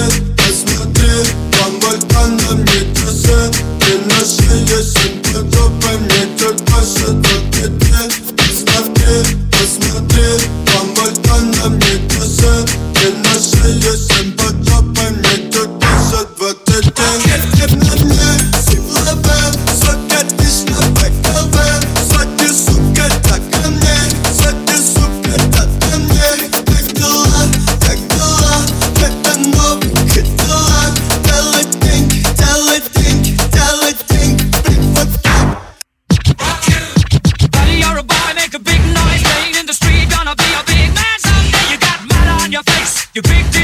good. You big